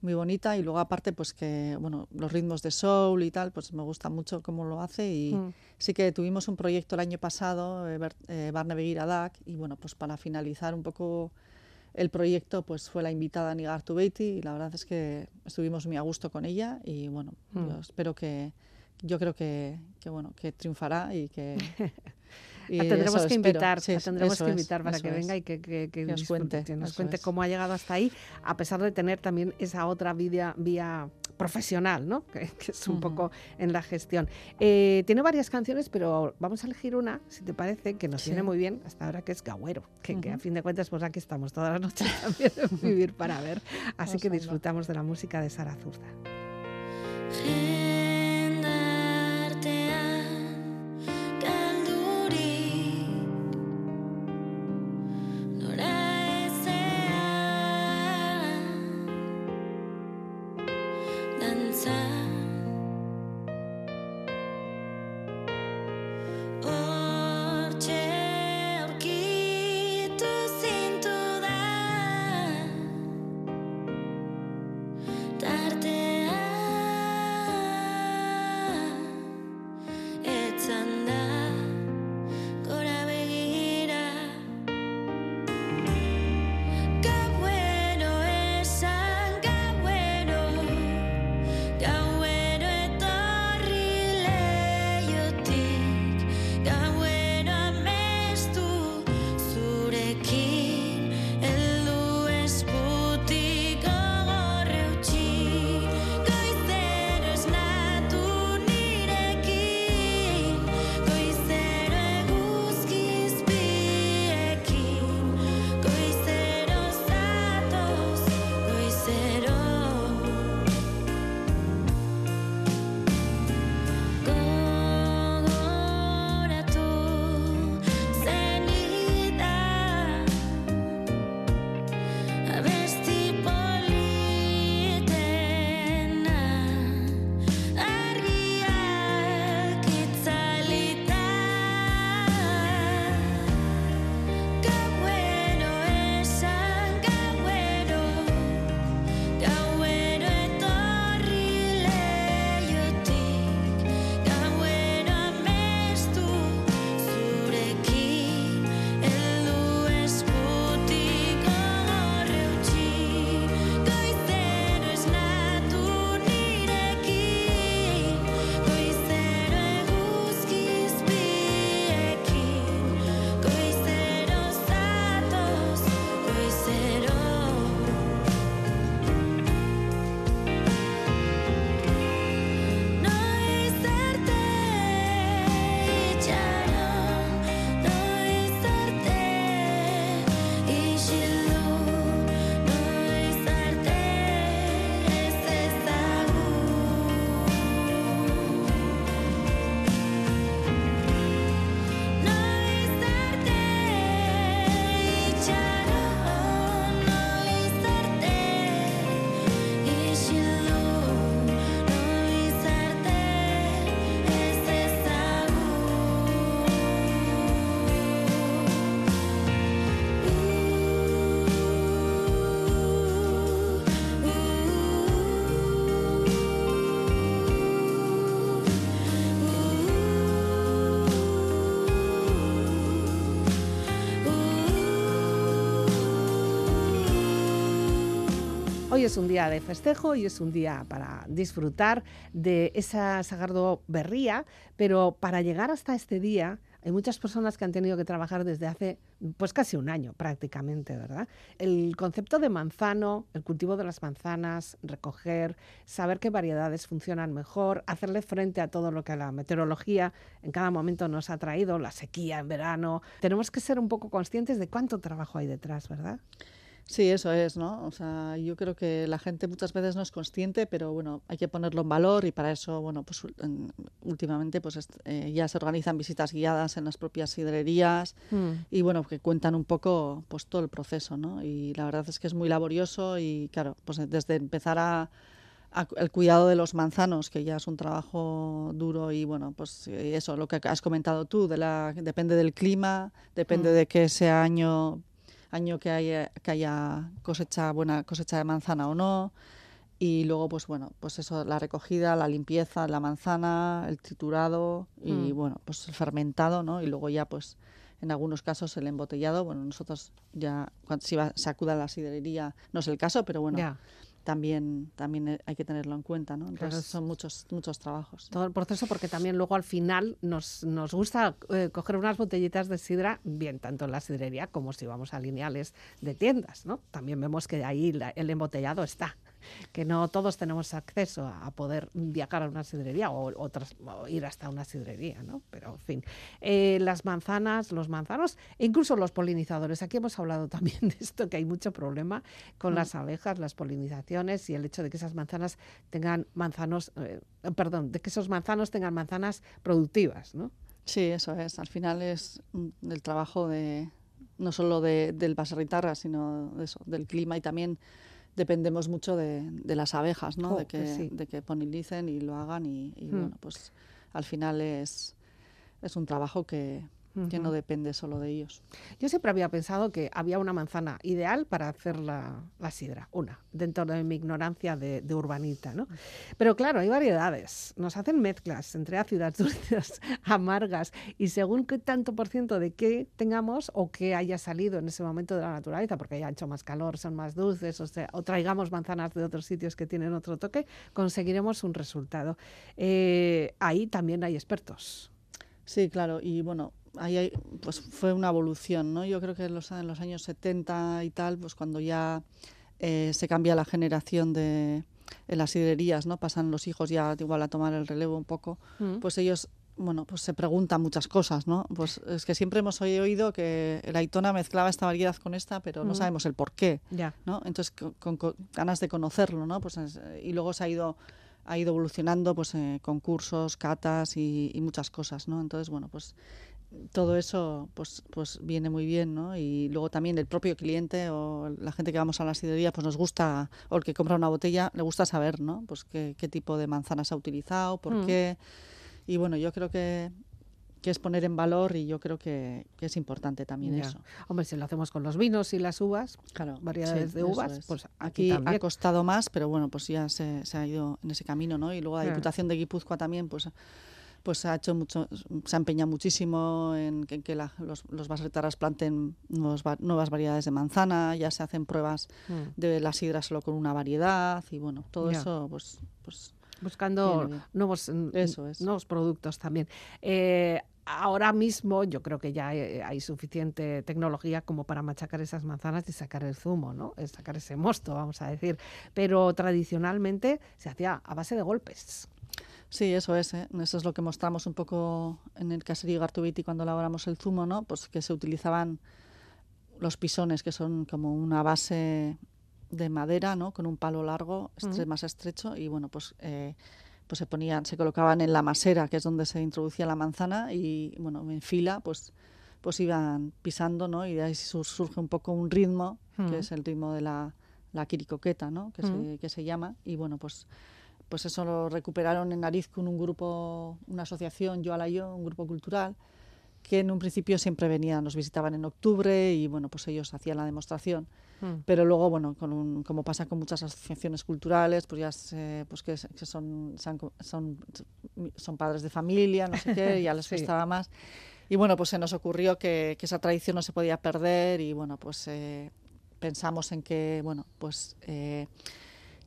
muy bonita y luego aparte pues que bueno, los ritmos de soul y tal, pues me gusta mucho cómo lo hace y Mm. sí que tuvimos un proyecto el año pasado, eh, eh, Barne Begira Dak, y bueno, pues para finalizar un poco el proyecto, pues fue la invitada Nigar Tubeiti y la verdad es que estuvimos muy a gusto con ella y bueno, Mm. yo espero que, yo creo que, que bueno, que triunfará y que... y La tendremos que invitar, Sí, la tendremos que es, invitar para que es. venga y que, que, que Que nos cuente, que nos cuente es. cómo ha llegado hasta ahí, a pesar de tener también esa otra vía, vía profesional, ¿no? Que, que es un poco en la gestión. Eh, tiene varias canciones, pero vamos a elegir una, si te parece, que nos Sí. viene muy bien hasta ahora, que es Gagüero, que, que a fin de cuentas, pues aquí estamos todas las noches también en Vivir para Ver. Así Vamos que ello. disfrutamos de la música de Sara Zurda. Hoy es un día de festejo y es un día para disfrutar de esa Sagardo Berría, pero para llegar hasta este día hay muchas personas que han tenido que trabajar desde hace pues casi un año prácticamente, ¿verdad? El concepto de manzano, el cultivo de las manzanas, recoger, saber qué variedades funcionan mejor, hacerle frente a todo lo que la meteorología en cada momento nos ha traído, la sequía en verano. Tenemos que ser un poco conscientes de cuánto trabajo hay detrás, ¿verdad? Sí, eso es, ¿no? O sea, yo creo que la gente muchas veces no es consciente, pero bueno, hay que ponerlo en valor y para eso, bueno, pues últimamente pues eh, ya se organizan visitas guiadas en las propias sidrerías y bueno, que cuentan un poco pues todo el proceso, ¿no? Y la verdad es que es muy laborioso y claro, pues desde empezar a, el cuidado de los manzanos, que ya es un trabajo duro y bueno, pues eh, eso, lo que has comentado tú, de la, depende del clima, depende de que sea año año que haya, que haya cosecha buena cosecha de manzana o no y luego pues bueno pues eso la recogida la limpieza la manzana el triturado y Mm. bueno pues el fermentado no y luego ya pues en algunos casos el embotellado bueno nosotros ya cuando se, iba- se acuda a la sidrería no es el caso pero bueno. También también eh, hay que tenerlo en cuenta no entonces es- son muchos muchos trabajos. todo el proceso porque también luego al final nos, nos gusta eh, coger unas botellitas de sidra, bien tanto en la sidrería como si vamos a lineales de tiendas, ¿no? También vemos que ahí la- el embotellado está, que no todos tenemos acceso a, poder viajar a una sidrería o, ir hasta una sidrería, ¿no? Pero en fin, Eh, las manzanas, los manzanos e incluso los polinizadores. Aquí hemos hablado también de esto, que hay mucho problema con las abejas, las polinizaciones y el hecho de que esas manzanas tengan manzanos, eh, perdón, de que esos manzanos tengan manzanas productivas, ¿no? Sí, eso es. Al final es mm, el trabajo de no solo de, del baserritarra, sino de eso, del clima y también dependemos mucho de, de las abejas, ¿no? De, que, sí. de que polinicen y lo hagan y, y Mm. bueno, pues al final es, es un trabajo que, que no depende solo de ellos. Yo siempre había pensado que había una manzana ideal para hacer la, la sidra, una, dentro de mi ignorancia de, de urbanita, ¿no? Pero claro, hay variedades. Nos hacen mezclas entre ácidas, dulces, amargas, y según qué tanto por ciento de qué tengamos o que haya salido en ese momento de la naturaleza, porque haya hecho más calor, son más dulces, o, sea, o traigamos manzanas de otros sitios que tienen otro toque, conseguiremos un resultado. Eh, ahí también hay expertos. Sí, claro, y bueno, ahí hay- pues fue una evolución, ¿no? Yo creo que en los, en los años 70 y tal, pues cuando ya eh, se cambia la generación de en las sidrerías, ¿no? Pasan los hijos ya igual a tomar el relevo un poco, Mm. pues ellos, bueno, pues se preguntan muchas cosas, ¿no? Pues es que siempre hemos oído que el Aitona mezclaba esta variedad con esta, pero no Mm. sabemos el por qué. Ya. ¿no? Entonces, con, con- con ganas de conocerlo, ¿no? Pues, es- y luego se ha ido, ha ido evolucionando, pues, eh, concursos, catas y, y muchas cosas, ¿no? Entonces, bueno, pues todo eso, pues, pues viene muy bien, ¿no? Y luego también el propio cliente o la gente que vamos a la sidrería, pues nos gusta, o el que compra una botella, le gusta saber, ¿no? Pues qué, qué tipo de manzana se ha utilizado, por Mm. qué. Y bueno, yo creo que, que es poner en valor y yo creo que, que es importante también Ya. eso. Hombre, si lo hacemos con los vinos y las uvas, Claro, variedades sí, de uvas, es. pues aquí, aquí ha costado más, pero bueno, pues ya se, se ha ido en ese camino, ¿no? Y luego la. Diputación de Guipúzcoa también, pues pues ha hecho mucho, se ha empeñado muchísimo en que, en que la- los, los planten nuevos va- nuevas variedades de manzana, ya se hacen pruebas Mm. de la sidra solo con una variedad y bueno, todo eso pues, pues buscando Viene bien. nuevos, mm, Eso nuevos productos también. Eh, ahora mismo yo creo que ya eh, hay suficiente tecnología como para machacar esas manzanas y sacar el zumo, ¿no? Sacar ese mosto, vamos a decir. Pero tradicionalmente se hacía a base de golpes. Sí, eso es, ¿eh? eso es lo que mostramos un poco en el caserío Gartubiti cuando elaboramos el zumo, ¿no? Pues que se utilizaban los pisones, que son como una base de madera, ¿no? Con un palo largo, estre- más estrecho, y bueno, pues, eh, pues se ponían, se colocaban en la masera, que es donde se introducía la manzana, y bueno, en fila, pues, pues iban pisando, ¿no? Y de ahí su- surge un poco un ritmo, que es el ritmo de la, la quiricoqueta, ¿no? Que, se, que se llama, y bueno, pues pues eso lo recuperaron en Nariz con un grupo, una asociación, Yo a la Yo, un grupo cultural, que en un principio siempre venían, nos visitaban en octubre y bueno, pues ellos hacían la demostración. Mm. Pero luego, bueno, con un- como pasa con muchas asociaciones culturales, pues ya se- pues que, que son, son, son, padres de familia, no sé qué, ya les Sí. costaba más. Y bueno, pues se nos ocurrió que, que esa tradición no se podía perder y bueno, pues eh, pensamos en que, bueno, pues eh,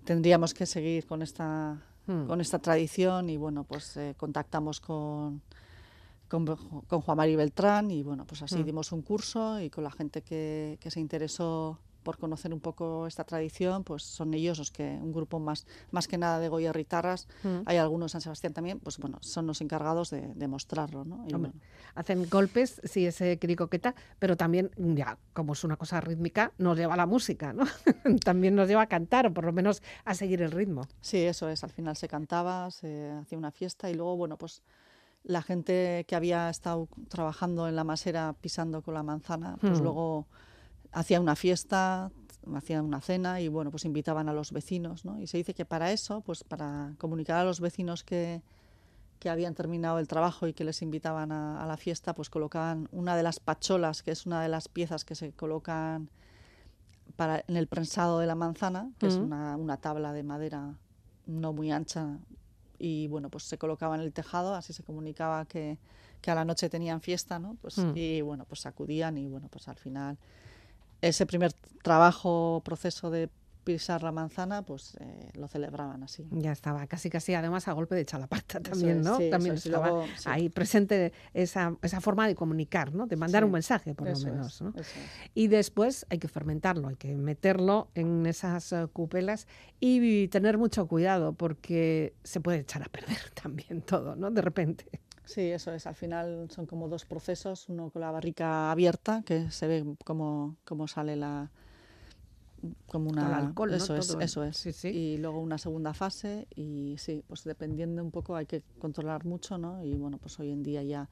tendríamos que seguir con esta, Mm. con esta tradición y bueno, pues eh, contactamos con, con, con Juan Mari Beltrán y bueno, pues así Mm. dimos un curso y con la gente que, que se interesó por conocer un poco esta tradición, pues son ellos los que, un grupo más, más que nada de Goya Ritarras, Mm. hay algunos en San Sebastián también, pues bueno, son los encargados de, de mostrarlo, ¿no? Y bueno, Hacen golpes, sí, ese cricoqueta, pero también, ya, como es una cosa rítmica, nos lleva a la música, ¿no? también nos lleva a cantar, o por lo menos a seguir el ritmo. Sí, eso es. Al final se cantaba, se hacía una fiesta y luego, bueno, pues la gente que había estado trabajando en la masera pisando con la manzana, pues Hmm. luego hacía una fiesta, hacía una cena y, bueno, pues invitaban a los vecinos, ¿no? Y se dice que para eso, pues para comunicar a los vecinos que, que habían terminado el trabajo y que les invitaban a, a la fiesta, pues colocaban una de las pacholas, que es una de las piezas que se colocan para, en el prensado de la manzana, que es una, una tabla de madera no muy ancha y bueno, pues se colocaba en el tejado, así se comunicaba que, que a la noche tenían fiesta, ¿no? Pues, Mm. Y bueno, pues acudían y bueno, pues al final ese primer trabajo, proceso de pisar la manzana, pues eh, lo celebraban así. Ya estaba, casi casi además a golpe de chalaparta también, es, ¿no? sí, también es, estaba luego, sí. ahí presente esa, esa forma de comunicar, ¿no? De mandar Sí, un mensaje, por lo es, menos, ¿no? Y después hay que fermentarlo, hay que meterlo en esas eh, cupelas y tener mucho cuidado porque se puede echar a perder también todo, ¿no? De repente. Sí, eso es. Al final son como dos procesos, uno con la barrica abierta, que se ve cómo, cómo sale la como una alcohol, ¿no? eso es, Todo eso es. sí, sí. Y luego una segunda fase y sí, pues dependiendo un poco hay que controlar mucho, ¿no? Y bueno, pues hoy en día ya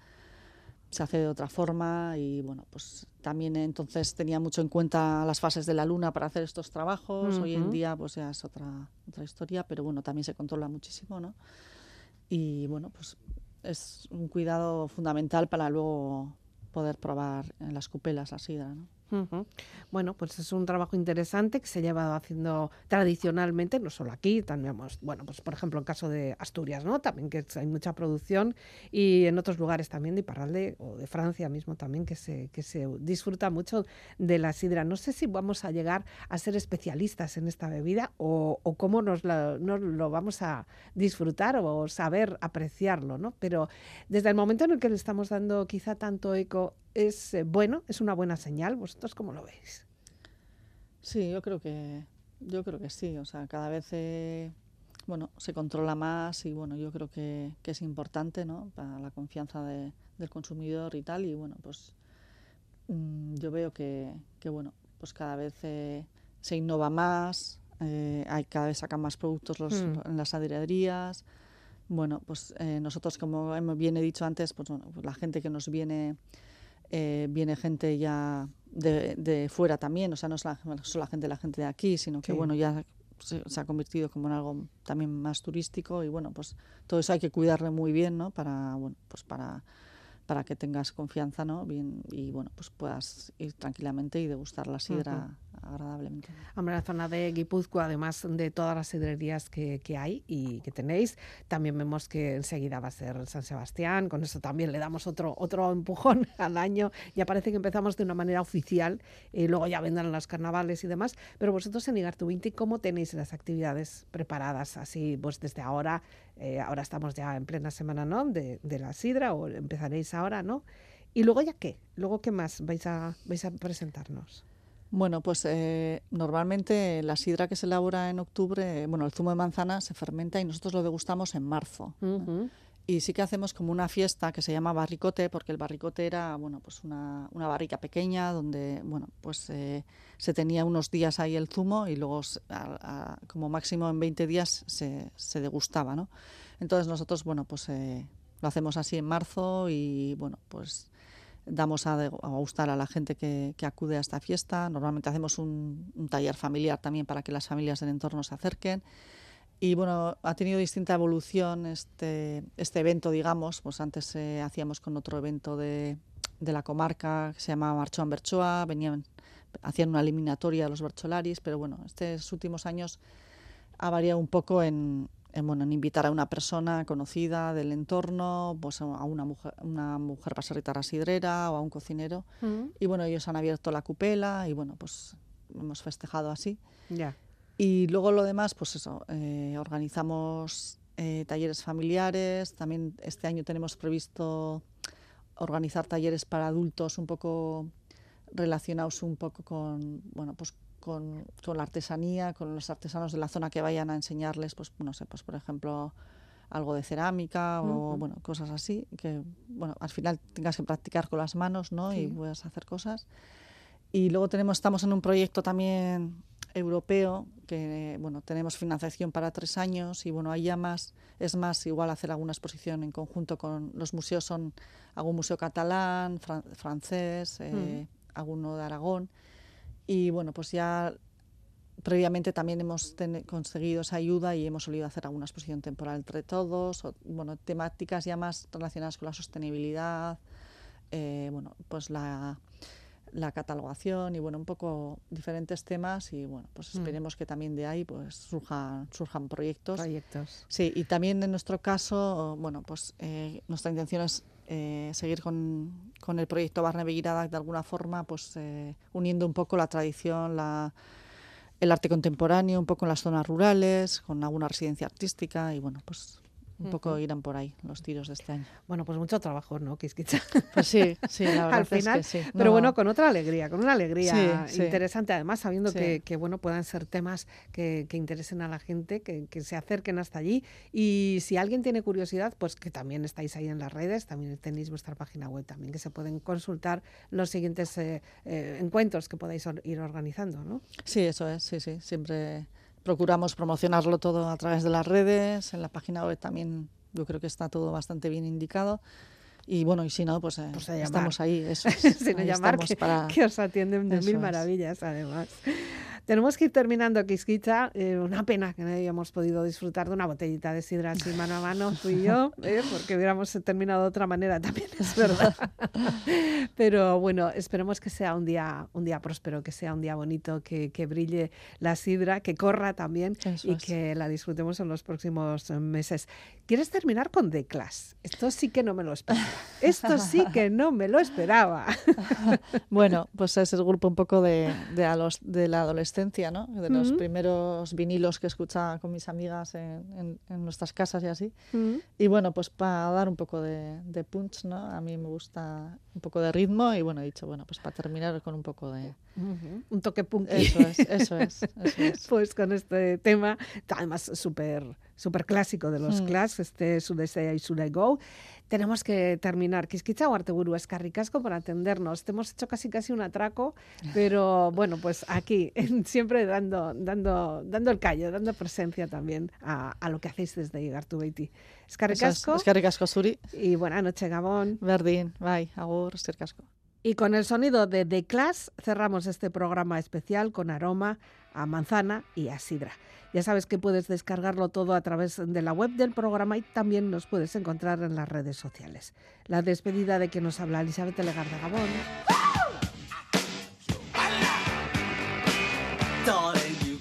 se hace de otra forma y bueno, pues también entonces tenía mucho en cuenta las fases de la luna para hacer estos trabajos. Hoy en día pues ya es otra otra historia, pero bueno, también se controla muchísimo, ¿no? Y bueno, pues es un cuidado fundamental para luego poder probar en las cupelas la sidra, ¿no? Bueno, pues es un trabajo interesante que se lleva haciendo tradicionalmente, no solo aquí, también, hemos- bueno, pues por ejemplo en caso de Asturias, ¿no? También que hay mucha producción y en otros lugares también de Iparralde o de Francia mismo también que se, que se disfruta mucho de la sidra. No sé si vamos a llegar a ser especialistas en esta bebida o, cómo nos, la- nos lo vamos a disfrutar o saber apreciarlo, ¿no? Pero desde el momento en el que le estamos dando quizá tanto eco, es eh, bueno, es una buena señal. ¿Vosotros cómo lo veis? Sí, yo creo que yo creo que sí, o sea, cada vez eh, bueno, se controla más y bueno, yo creo que, que es importante, ¿no? Para la confianza de- del consumidor y tal y bueno, pues mm, yo veo que, que bueno, pues cada vez eh, se innova más, eh, hay cada vez sacan más productos los, Mm. en las adheraderías. Bueno, pues nosotros, como bien he dicho antes, pues bueno, pues la gente que nos viene, eh, viene gente ya de, de fuera también, o sea, no es la, no solo la gente, la gente de aquí, sino que Sí. bueno, ya se, se ha convertido como en algo también más turístico y bueno, pues todo eso hay que cuidarle muy bien, ¿no? Para, bueno, pues para, para que tengas confianza, ¿no? Bien, y bueno, pues puedas ir tranquilamente y degustar la sidra agradablemente. Hombre, la zona de Guipúzcoa, además de todas las sidrerías que, que hay y que tenéis, también vemos que enseguida va a ser San Sebastián. Con eso también le damos otro, otro empujón al año. Ya parece que empezamos de una manera oficial y luego ya vendrán los carnavales y demás. Pero vosotros en Igartubinti, ¿cómo tenéis las actividades preparadas? Así, pues desde ahora, eh, ahora estamos ya en plena semana, ¿no? De, de la sidra o empezaréis ahora, ¿no? Y luego ya qué? Luego qué más vais a, vais a presentarnos? Bueno, pues eh, normalmente la sidra que se elabora en octubre, bueno, el zumo de manzana se fermenta y nosotros lo degustamos en marzo. Y sí que hacemos como una fiesta que se llama barricote, porque el barricote era, bueno, pues una, una barrica pequeña donde, bueno, pues eh, se tenía unos días ahí el zumo y luego s- a- a- como máximo en 20 días se, se degustaba, ¿no? Entonces nosotros, bueno, pues eh, lo hacemos así en marzo y, bueno, pues damos a, a gustar a la gente que, que acude a esta fiesta. Normalmente hacemos un, un taller familiar también para que las familias del entorno se acerquen. Y bueno, ha tenido distinta evolución este, este evento, digamos. Pues antes eh, hacíamos con otro evento de, de la comarca que se llamaba Marchoan Berchoa, venían, hacían una eliminatoria de los Bercholaris, pero bueno, estos últimos años ha variado un poco en, en, bueno, en invitar a una persona conocida del entorno, pues a una mujer, una mujer paserrita sidrera o a un cocinero. Ujú. Y bueno, ellos han abierto la cupela y bueno, pues hemos festejado así. Ya. Y luego lo demás, pues eso, eh, organizamos eh, talleres familiares, también este año tenemos previsto organizar talleres para adultos un poco relacionados un poco con, bueno, pues con, con la artesanía, con los artesanos de la zona que vayan a enseñarles, pues no sé, pues por ejemplo algo de cerámica o bueno, cosas así, que bueno, al final tengas que practicar con las manos, ¿no? Sí. Y puedas hacer cosas. Y luego tenemos, estamos en un proyecto también europeo que bueno, tenemos financiación para tres años y bueno, ahí ya más, es más igual hacer alguna exposición en conjunto con los museos, son algún museo catalán, fran- francés, eh, alguno de Aragón. Y bueno, pues ya previamente también hemos conseguido esa ayuda y hemos solido hacer alguna exposición temporal entre todos, o, bueno, temáticas ya más relacionadas con la sostenibilidad, eh, bueno, pues la, la catalogación y bueno, un poco diferentes temas y bueno, pues Mm. esperemos que también de ahí pues surjan, surjan proyectos. Proyectos. Sí, y también en nuestro caso, bueno, pues eh, nuestra intención es eh, seguir con, con el proyecto Barne Beguiradak de alguna forma, pues eh, uniendo un poco la tradición, la, el arte contemporáneo, un poco en las zonas rurales, con alguna residencia artística y bueno, pues un poco irán por ahí los tiros de este año. Bueno, pues mucho trabajo, ¿no? Quisquicha. Pues sí, sí, la verdad Al es final, que sí. pero No, bueno, con otra alegría, con una alegría Sí, sí. interesante, además sabiendo Sí. que, que, bueno puedan ser temas que, que interesen a la gente, que, que se acerquen hasta allí. Y si alguien tiene curiosidad, pues que también estáis ahí en las redes, también tenéis vuestra página web también, que se pueden consultar los siguientes eh, eh, encuentros que podáis or- ir organizando, ¿no? Sí, eso es, sí, sí. Siempre procuramos promocionarlo todo a través de las redes, en la página web también yo creo que está todo bastante bien indicado. Y bueno, y si no, pues, eh, Pues estamos ahí. Eso es, Sin ahí llamar, que, para... que os atienden de Eso mil es. maravillas, además. Tenemos que ir terminando, Quisquicha. Eh, una pena que no hayamos podido disfrutar de una botellita de sidra así mano a mano, tú y yo, ¿eh? porque hubiéramos terminado de otra manera, también es verdad. Pero bueno, esperemos que sea un día, un día próspero, que sea un día bonito, que, que brille la sidra, que corra también Eso y es. que la disfrutemos en los próximos meses. ¿Quieres terminar con The Clash? Esto sí que no me lo esperaba. Esto sí que no me lo esperaba. Bueno, pues es el grupo un poco de, de, a los- de la adolescencia, ¿no? De los primeros vinilos que escuchaba con mis amigas en, en- en nuestras casas y así. Y bueno, pues para dar un poco de, de punch, ¿no? A mí me gusta un poco de ritmo y bueno, he dicho, bueno, pues para terminar con un poco de... Un toque punky. Eso es, eso es, eso es. Pues con este tema, además súper súper clásico de los Mm. Clash, este y Sudai Go. Tenemos que terminar. Quisquitza o Arteburu Escarricasco por atendernos. Te hemos hecho casi casi un atraco, pero bueno, pues aquí, siempre dando, dando, dando el callo, dando presencia también a, a lo que hacéis desde Igartu Beiti. Eso es, Escarricasco eskerrik asko zuri. y buena noche, Gabón. Berdin, bai, agur, asko. Y con el sonido de The Clash cerramos este programa especial con aroma a manzana y a sidra. Ya sabes que puedes descargarlo todo a través de la web del programa y también nos puedes encontrar en las redes sociales. La despedida de que nos habla Elizabeth Legarda Gabón. Darling,